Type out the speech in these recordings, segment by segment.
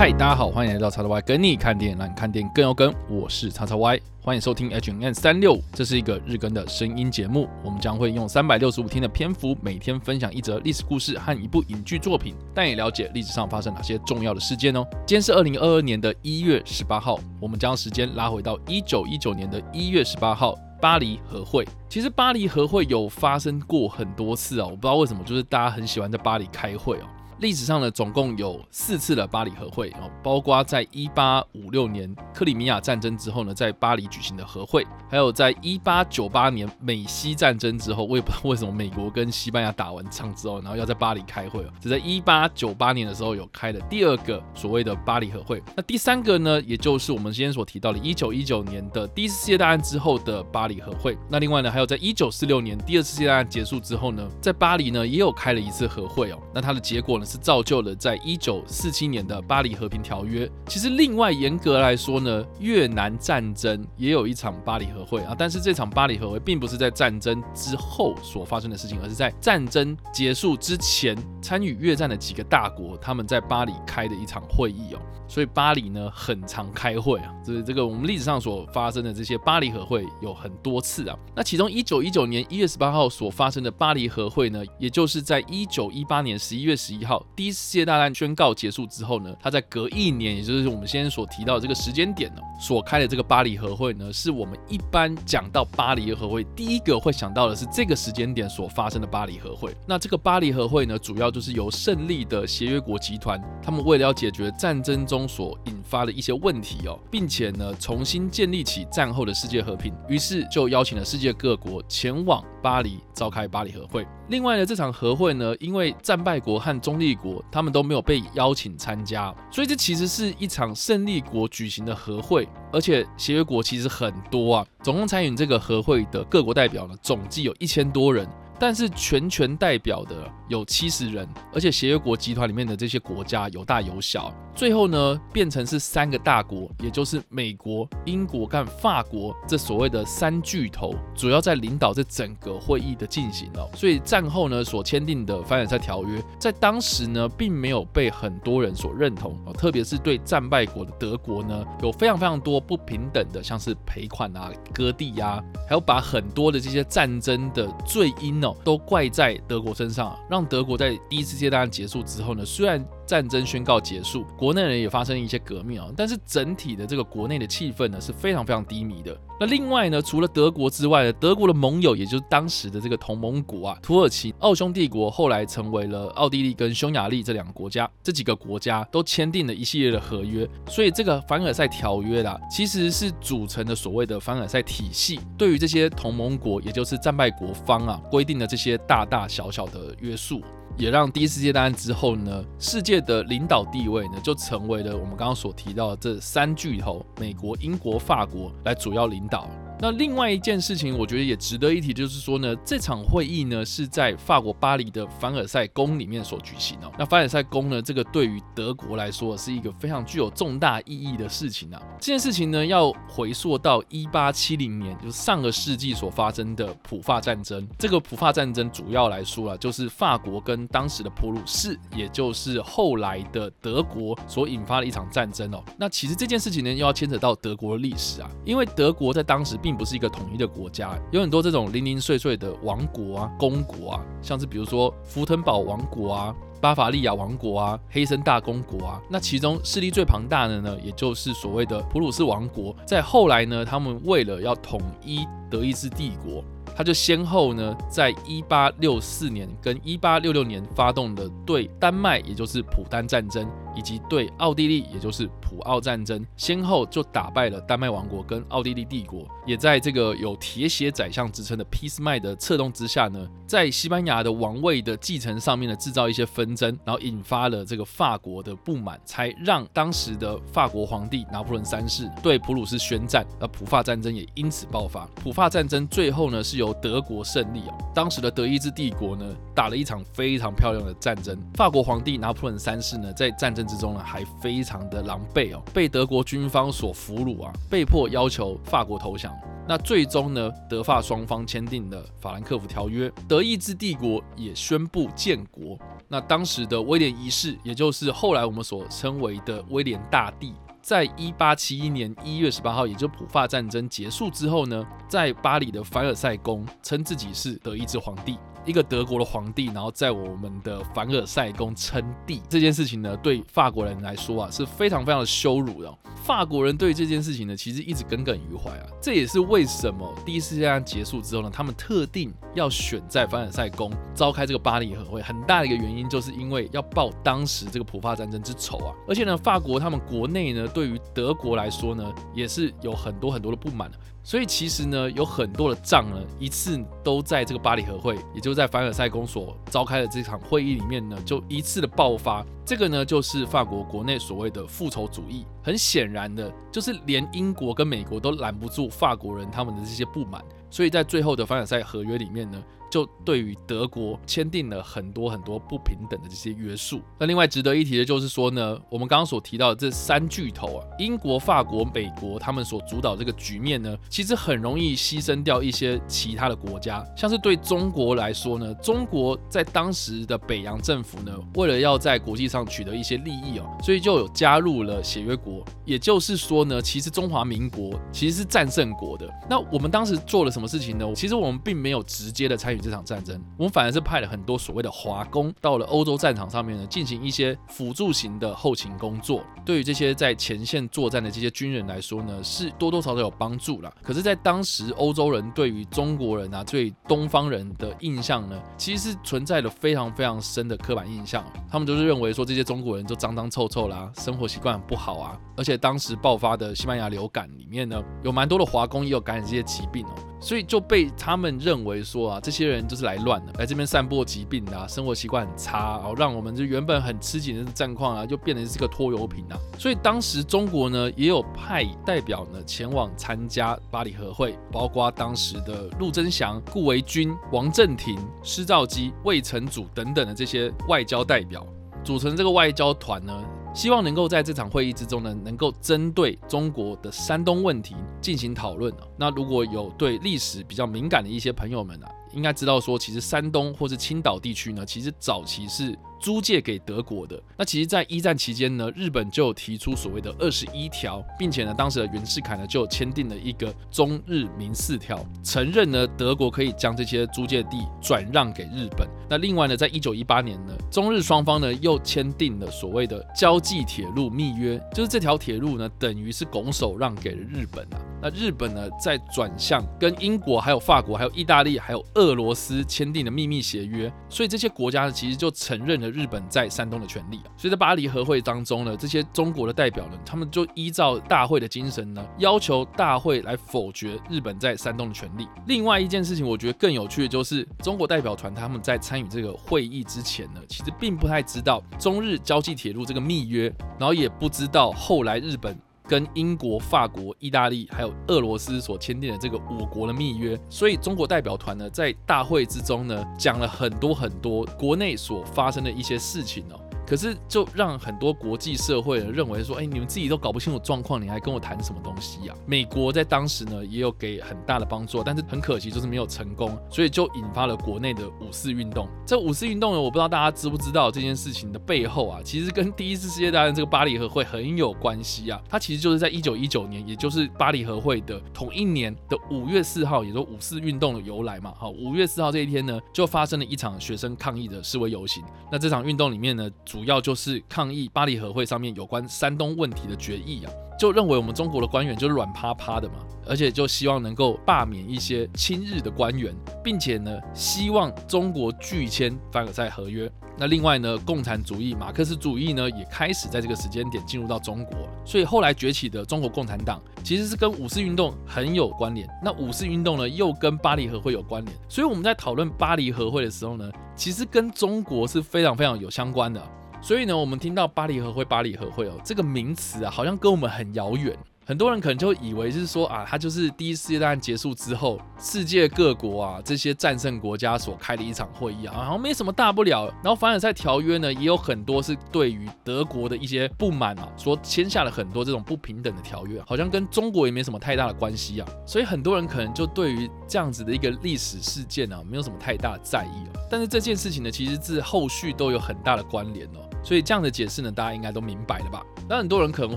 嗨，大家好，欢迎来到叉叉 Y 跟你看电影，让你看电影更有梗。我是叉叉 Y，欢迎收听 H N 三六，这是一个日更的声音节目。我们将会用三百六十五天的篇幅，每天分享一则历史故事和一部影剧作品，带你了解历史上发生哪些重要的事件哦。今天是二零二二年的一月十八号，我们将时间拉回到一九一九年的一月十八号，巴黎和会。其实巴黎和会有发生过很多次啊，我不知道为什么，就是大家很喜欢在巴黎开会哦。历史上呢，总共有四次的巴黎和会哦，包括在一八五六年克里米亚战争之后呢，在巴黎举行的和会，还有在一八九八年美西战争之后，我也不知道为什么美国跟西班牙打完仗之后，然后要在巴黎开会哦，只在一八九八年的时候有开的第二个所谓的巴黎和会。那第三个呢，也就是我们今天所提到的，一九一九年的第一次世界大战之后的巴黎和会。那另外呢，还有在一九四六年第二次世界大战结束之后呢，在巴黎呢也有开了一次和会哦。那它的结果呢？是造就了在一九四七年的巴黎和平条约。其实，另外严格来说呢，越南战争也有一场巴黎和会啊。但是这场巴黎和会并不是在战争之后所发生的事情，而是在战争结束之前，参与越战的几个大国他们在巴黎开的一场会议哦。所以巴黎呢很常开会啊，就是这个我们历史上所发生的这些巴黎和会有很多次啊。那其中一九一九年一月十八号所发生的巴黎和会呢，也就是在一九一八年十一月十一号第一次世界大战宣告结束之后呢，他在隔一年，也就是我们先所提到的这个时间点呢，所开的这个巴黎和会呢，是我们一般讲到巴黎和会第一个会想到的是这个时间点所发生的巴黎和会。那这个巴黎和会呢，主要就是由胜利的协约国集团，他们为了要解决战争中所引发的一些问题哦，并且呢重新建立起战后的世界和平，于是就邀请了世界各国前往巴黎召开巴黎和会。另外呢，这场和会呢，因为战败国和中立国他们都没有被邀请参加，所以这其实是一场胜利国举行的和会，而且协约国其实很多啊，总共参与这个和会的各国代表呢，总计有一千多人。但是全权代表的有七十人，而且协约国集团里面的这些国家有大有小，最后呢变成是三个大国，也就是美国、英国跟法国这所谓的三巨头，主要在领导这整个会议的进行了。所以战后呢所签订的凡尔赛条约，在当时呢并没有被很多人所认同哦，特别是对战败国的德国呢，有非常非常多不平等的，像是赔款啊、割地呀，还有把很多的这些战争的罪因哦。都怪在德国身上，让德国在第一次世界大战结束之后呢，虽然。战争宣告结束，国内呢也发生一些革命啊，但是整体的这个国内的气氛呢是非常非常低迷的。那另外呢，除了德国之外呢，德国的盟友也就是当时的这个同盟国啊，土耳其、奥匈帝国，后来成为了奥地利跟匈牙利这两个国家，这几个国家都签订了一系列的合约，所以这个凡尔赛条约啦，其实是组成的所谓的凡尔赛体系，对于这些同盟国，也就是战败国方啊，规定的这些大大小小的约束。也让第一次世界大战之后呢，世界的领导地位呢，就成为了我们刚刚所提到的这三巨头：美国、英国、法国来主要领导。那另外一件事情，我觉得也值得一提，就是说呢，这场会议呢是在法国巴黎的凡尔赛宫里面所举行哦。那凡尔赛宫呢，这个对于德国来说是一个非常具有重大意义的事情啊。这件事情呢，要回溯到一八七零年，就是上个世纪所发生的普法战争。这个普法战争主要来说啊，就是法国跟当时的普鲁士，也就是后来的德国所引发的一场战争哦。那其实这件事情呢，又要牵扯到德国的历史啊，因为德国在当时并并不是一个统一的国家，有很多这种零零碎碎的王国啊、公国啊，像是比如说福腾堡王国啊、巴伐利亚王国啊、黑森大公国啊。那其中势力最庞大的呢，也就是所谓的普鲁士王国。在后来呢，他们为了要统一德意志帝国。他就先后呢，在一八六四年跟一八六六年发动的对丹麦，也就是普丹战争，以及对奥地利，也就是普奥战争，先后就打败了丹麦王国跟奥地利帝国。也在这个有铁血宰相之称的俾斯麦的策动之下呢，在西班牙的王位的继承上面呢，制造一些纷争，然后引发了这个法国的不满，才让当时的法国皇帝拿破仑三世对普鲁士宣战，而普法战争也因此爆发。普法战争最后呢是。由德国胜利哦，当时的德意志帝国呢打了一场非常漂亮的战争。法国皇帝拿破仑三世呢在战争之中呢还非常的狼狈哦，被德国军方所俘虏啊，被迫要求法国投降。那最终呢，德法双方签订了法兰克福条约，德意志帝国也宣布建国。那当时的威廉一世，也就是后来我们所称为的威廉大帝，在一八七一年一月十八号，也就普法战争结束之后呢，在巴黎的凡尔赛宫称自己是德意志皇帝。一个德国的皇帝，然后在我们的凡尔赛宫称帝这件事情呢，对法国人来说啊是非常非常的羞辱的。法国人对这件事情呢，其实一直耿耿于怀啊。这也是为什么第一次世界大战结束之后呢，他们特定要选在凡尔赛宫召开这个巴黎和会，很大的一个原因就是因为要报当时这个普法战争之仇啊。而且呢，法国他们国内呢，对于德国来说呢，也是有很多很多的不满。所以其实呢，有很多的仗呢，一次都在这个巴黎和会，也就在凡尔赛宫所召开的这场会议里面呢，就一次的爆发。这个呢，就是法国国内所谓的复仇主义。很显然的，就是连英国跟美国都拦不住法国人他们的这些不满。所以在最后的凡尔赛合约里面呢。就对于德国签订了很多很多不平等的这些约束。那另外值得一提的就是说呢，我们刚刚所提到的这三巨头啊，英国、法国、美国，他们所主导这个局面呢，其实很容易牺牲掉一些其他的国家。像是对中国来说呢，中国在当时的北洋政府呢，为了要在国际上取得一些利益哦，所以就有加入了协约国。也就是说呢，其实中华民国其实是战胜国的。那我们当时做了什么事情呢？其实我们并没有直接的参与。这场战争，我们反而是派了很多所谓的华工到了欧洲战场上面呢，进行一些辅助型的后勤工作。对于这些在前线作战的这些军人来说呢，是多多少少有帮助了。可是，在当时欧洲人对于中国人啊，对东方人的印象呢，其实是存在了非常非常深的刻板印象。他们就是认为说这些中国人就脏脏臭臭啦，生活习惯不好啊。而且当时爆发的西班牙流感里面呢，有蛮多的华工也有感染这些疾病哦。所以就被他们认为说啊，这些人就是来乱的，来这边散播疾病的，生活习惯很差，然后让我们就原本很吃紧的战况啊，就变成是个拖油瓶啊。所以当时中国呢，也有派代表呢前往参加巴黎和会，包括当时的陆征祥、顾维钧、王振廷、施肇基、魏承祖等等的这些外交代表，组成这个外交团呢。希望能够在这场会议之中呢，能够针对中国的山东问题进行讨论那如果有对历史比较敏感的一些朋友们啊，应该知道说，其实山东或是青岛地区呢，其实早期是。租借给德国的那其实，在一战期间呢，日本就提出所谓的二十一条，并且呢，当时的袁世凯呢就签订了一个中日民四条，承认呢德国可以将这些租借地转让给日本。那另外呢，在一九一八年呢，中日双方呢又签订了所谓的交际铁路密约，就是这条铁路呢等于是拱手让给了日本啊。那日本呢在转向跟英国、还有法国、还有意大利、还有俄罗斯签订的秘密协约，所以这些国家呢其实就承认了。日本在山东的权利，所以在巴黎和会当中呢，这些中国的代表呢，他们就依照大会的精神呢，要求大会来否决日本在山东的权利。另外一件事情，我觉得更有趣的就是，中国代表团他们在参与这个会议之前呢，其实并不太知道中日交际铁路这个密约，然后也不知道后来日本。跟英国、法国、意大利还有俄罗斯所签订的这个五国的密约，所以中国代表团呢在大会之中呢讲了很多很多国内所发生的一些事情哦。可是，就让很多国际社会认为说，哎，你们自己都搞不清楚状况，你还跟我谈什么东西呀？美国在当时呢，也有给很大的帮助，但是很可惜，就是没有成功，所以就引发了国内的五四运动。这五四运动呢，我不知道大家知不知道这件事情的背后啊，其实跟第一次世界大战这个巴黎和会很有关系啊。它其实就是在一九一九年，也就是巴黎和会的同一年的五月四号，也就五四运动的由来嘛。好，五月四号这一天呢，就发生了一场学生抗议的示威游行。那这场运动里面呢，主主要就是抗议巴黎和会上面有关山东问题的决议啊，就认为我们中国的官员就是软趴趴的嘛，而且就希望能够罢免一些亲日的官员，并且呢，希望中国拒签凡尔赛合约。那另外呢，共产主义、马克思主义呢，也开始在这个时间点进入到中国，所以后来崛起的中国共产党其实是跟五四运动很有关联。那五四运动呢，又跟巴黎和会有关联，所以我们在讨论巴黎和会的时候呢，其实跟中国是非常非常有相关的。所以呢，我们听到巴黎和会、巴黎和会哦这个名词啊，好像跟我们很遥远。很多人可能就以为是说啊，它就是第一次世界大战结束之后，世界各国啊这些战胜国家所开的一场会议啊，好像没什么大不了。然后凡尔赛条约呢，也有很多是对于德国的一些不满啊，所签下了很多这种不平等的条约，好像跟中国也没什么太大的关系啊。所以很多人可能就对于这样子的一个历史事件啊，没有什么太大的在意了。但是这件事情呢，其实是后续都有很大的关联哦。所以这样的解释呢，大家应该都明白了吧？那很多人可能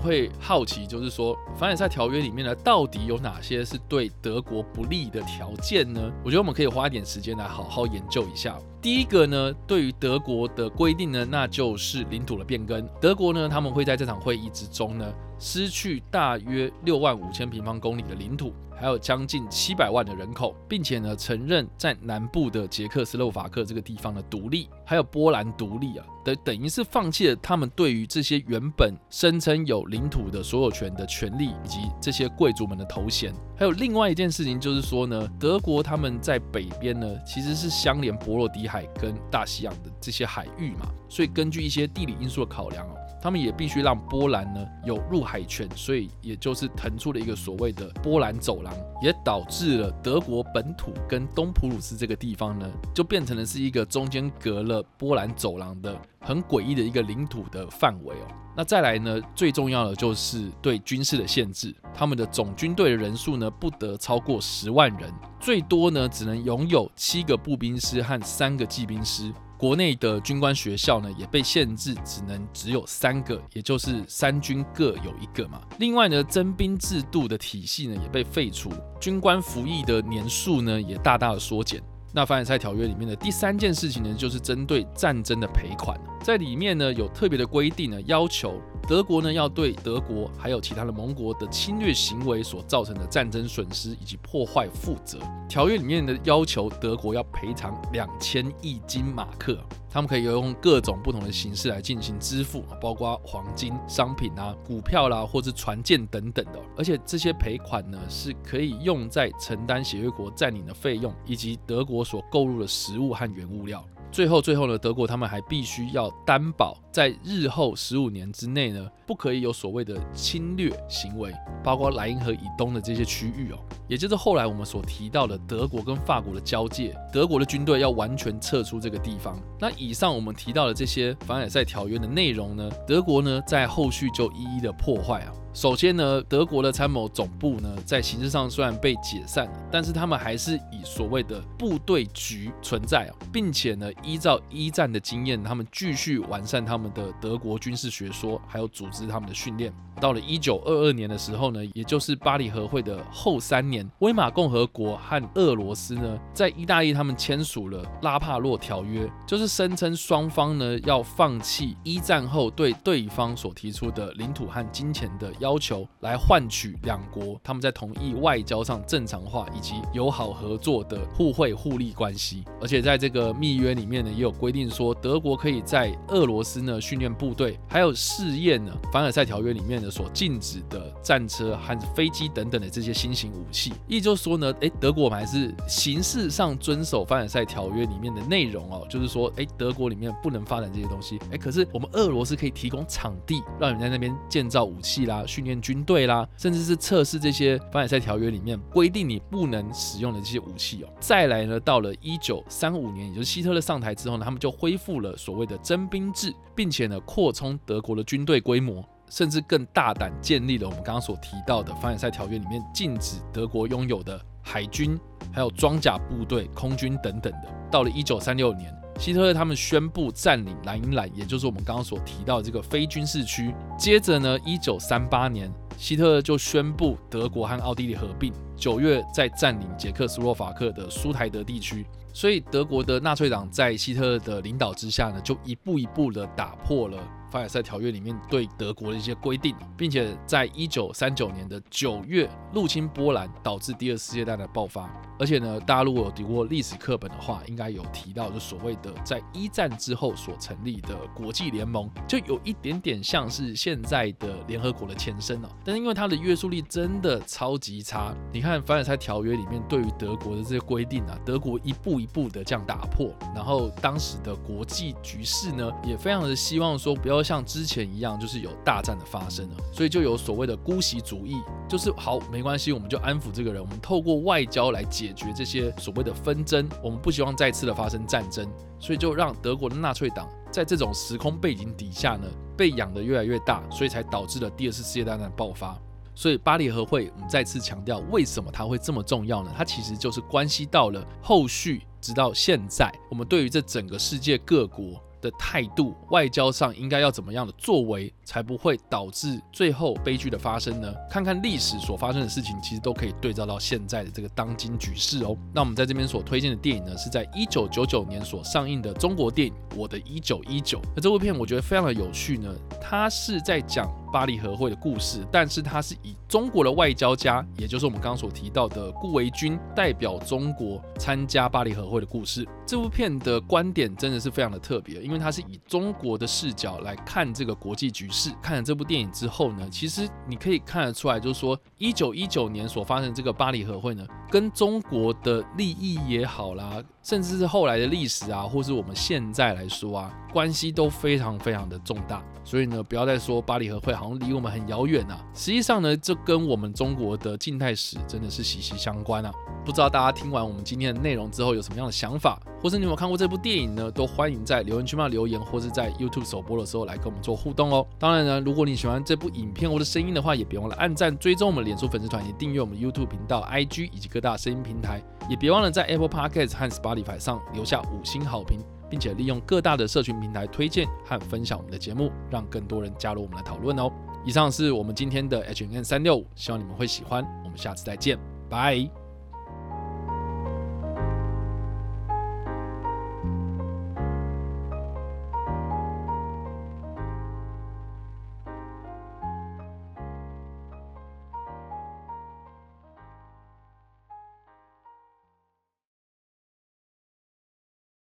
会好奇，就是说凡尔赛条约里面呢，到底有哪些是对德国不利的条件呢？我觉得我们可以花一点时间来好好研究一下。第一个呢，对于德国的规定呢，那就是领土的变更。德国呢，他们会在这场会议之中呢，失去大约六万五千平方公里的领土。还有将近七百万的人口，并且呢，承认在南部的捷克斯洛伐克这个地方的独立，还有波兰独立啊，等等于是放弃了他们对于这些原本声称有领土的所有权的权利，以及这些贵族们的头衔。还有另外一件事情就是说呢，德国他们在北边呢，其实是相连波罗的海跟大西洋的这些海域嘛，所以根据一些地理因素的考量哦。他们也必须让波兰呢有入海权，所以也就是腾出了一个所谓的波兰走廊，也导致了德国本土跟东普鲁斯这个地方呢，就变成了是一个中间隔了波兰走廊的很诡异的一个领土的范围哦。那再来呢，最重要的就是对军事的限制，他们的总军队的人数呢不得超过十万人，最多呢只能拥有七个步兵师和三个骑兵师。国内的军官学校呢，也被限制，只能只有三个，也就是三军各有一个嘛。另外呢，征兵制度的体系呢，也被废除，军官服役的年数呢，也大大的缩减。那凡尔赛条约里面的第三件事情呢，就是针对战争的赔款，在里面呢有特别的规定呢，要求德国呢要对德国还有其他的盟国的侵略行为所造成的战争损失以及破坏负责。条约里面的要求，德国要赔偿两千亿金马克。他们可以用各种不同的形式来进行支付，包括黄金、商品啊、股票啦，或是船舰等等的。而且这些赔款呢，是可以用在承担协约国占领的费用，以及德国所购入的食物和原物料。最后，最后呢，德国他们还必须要担保，在日后十五年之内呢，不可以有所谓的侵略行为，包括莱茵河以东的这些区域哦，也就是后来我们所提到的德国跟法国的交界，德国的军队要完全撤出这个地方。那以上我们提到的这些凡尔赛条约的内容呢，德国呢在后续就一一的破坏啊。首先呢，德国的参谋总部呢，在形式上虽然被解散了，但是他们还是以所谓的部队局存在，并且呢，依照一战的经验，他们继续完善他们的德国军事学说，还有组织他们的训练。到了一九二二年的时候呢，也就是巴黎和会的后三年，威玛共和国和俄罗斯呢，在意大利他们签署了拉帕洛条约，就是声称双方呢要放弃一战后对对方所提出的领土和金钱的。要求来换取两国他们在同意外交上正常化以及友好合作的互惠互利关系，而且在这个密约里面呢，也有规定说德国可以在俄罗斯呢训练部队，还有试验呢凡尔赛条约里面呢所禁止的战车和飞机等等的这些新型武器。也就是说呢，哎，德国我们还是形式上遵守凡尔赛条约里面的内容哦，就是说，哎，德国里面不能发展这些东西，哎，可是我们俄罗斯可以提供场地，让人在那边建造武器啦。训练军队啦，甚至是测试这些凡尔赛条约里面规定你不能使用的这些武器哦。再来呢，到了一九三五年，也就是希特勒上台之后呢，他们就恢复了所谓的征兵制，并且呢扩充德国的军队规模，甚至更大胆建立了我们刚刚所提到的凡尔赛条约里面禁止德国拥有的海军、还有装甲部队、空军等等的。到了一九三六年。希特勒他们宣布占领莱茵兰，也就是我们刚刚所提到的这个非军事区。接着呢，一九三八年，希特勒就宣布德国和奥地利合并。九月在占领捷克斯洛伐克的苏台德地区。所以德国的纳粹党在希特勒的领导之下呢，就一步一步的打破了。凡尔赛条约里面对德国的一些规定，并且在一九三九年的九月入侵波兰，导致第二次世界大战的爆发。而且呢，大家如果有读过历史课本的话，应该有提到，就所谓的在一战之后所成立的国际联盟，就有一点点像是现在的联合国的前身哦。但是因为它的约束力真的超级差，你看看凡尔赛条约里面对于德国的这些规定啊，德国一步一步的这样打破，然后当时的国际局势呢，也非常的希望说不要像之前一样，就是有大战的发生了，所以就有所谓的姑息主义，就是好没关系，我们就安抚这个人，我们透过外交来解决这些所谓的纷争，我们不希望再次的发生战争，所以就让德国的纳粹党在这种时空背景底下呢，被养得越来越大，所以才导致了第二次世界大战爆发。所以巴黎和会，我们再次强调，为什么它会这么重要呢？它其实就是关系到了后续，直到现在，我们对于这整个世界各国。的态度，外交上应该要怎么样的作为，才不会导致最后悲剧的发生呢？看看历史所发生的事情，其实都可以对照到现在的这个当今局势哦。那我们在这边所推荐的电影呢，是在一九九九年所上映的中国电影《我的一九一九》。那这部片我觉得非常的有趣呢，它是在讲巴黎和会的故事，但是它是以中国的外交家，也就是我们刚刚所提到的顾维钧代表中国参加巴黎和会的故事。这部片的观点真的是非常的特别，因为它是以中国的视角来看这个国际局势。看了这部电影之后呢，其实你可以看得出来，就是说一九一九年所发生这个巴黎和会呢，跟中国的利益也好啦，甚至是后来的历史啊，或是我们现在来说啊，关系都非常非常的重大。所以呢，不要再说巴黎和会好像离我们很遥远啊，实际上呢，这跟我们中国的近代史真的是息息相关啊。不知道大家听完我们今天的内容之后有什么样的想法？或是你有没有看过这部电影呢？都欢迎在留言区嘛留言，或是在 YouTube 首播的时候来跟我们做互动哦。当然呢，如果你喜欢这部影片或者声音的话，也别忘了按赞、追踪我们脸书粉丝团，也订阅我们 YouTube 频道、IG 以及各大声音平台。也别忘了在 Apple Podcast 和 Spotify 上留下五星好评，并且利用各大的社群平台推荐和分享我们的节目，让更多人加入我们的讨论哦。以上是我们今天的 H N 三六五，希望你们会喜欢。我们下次再见，拜。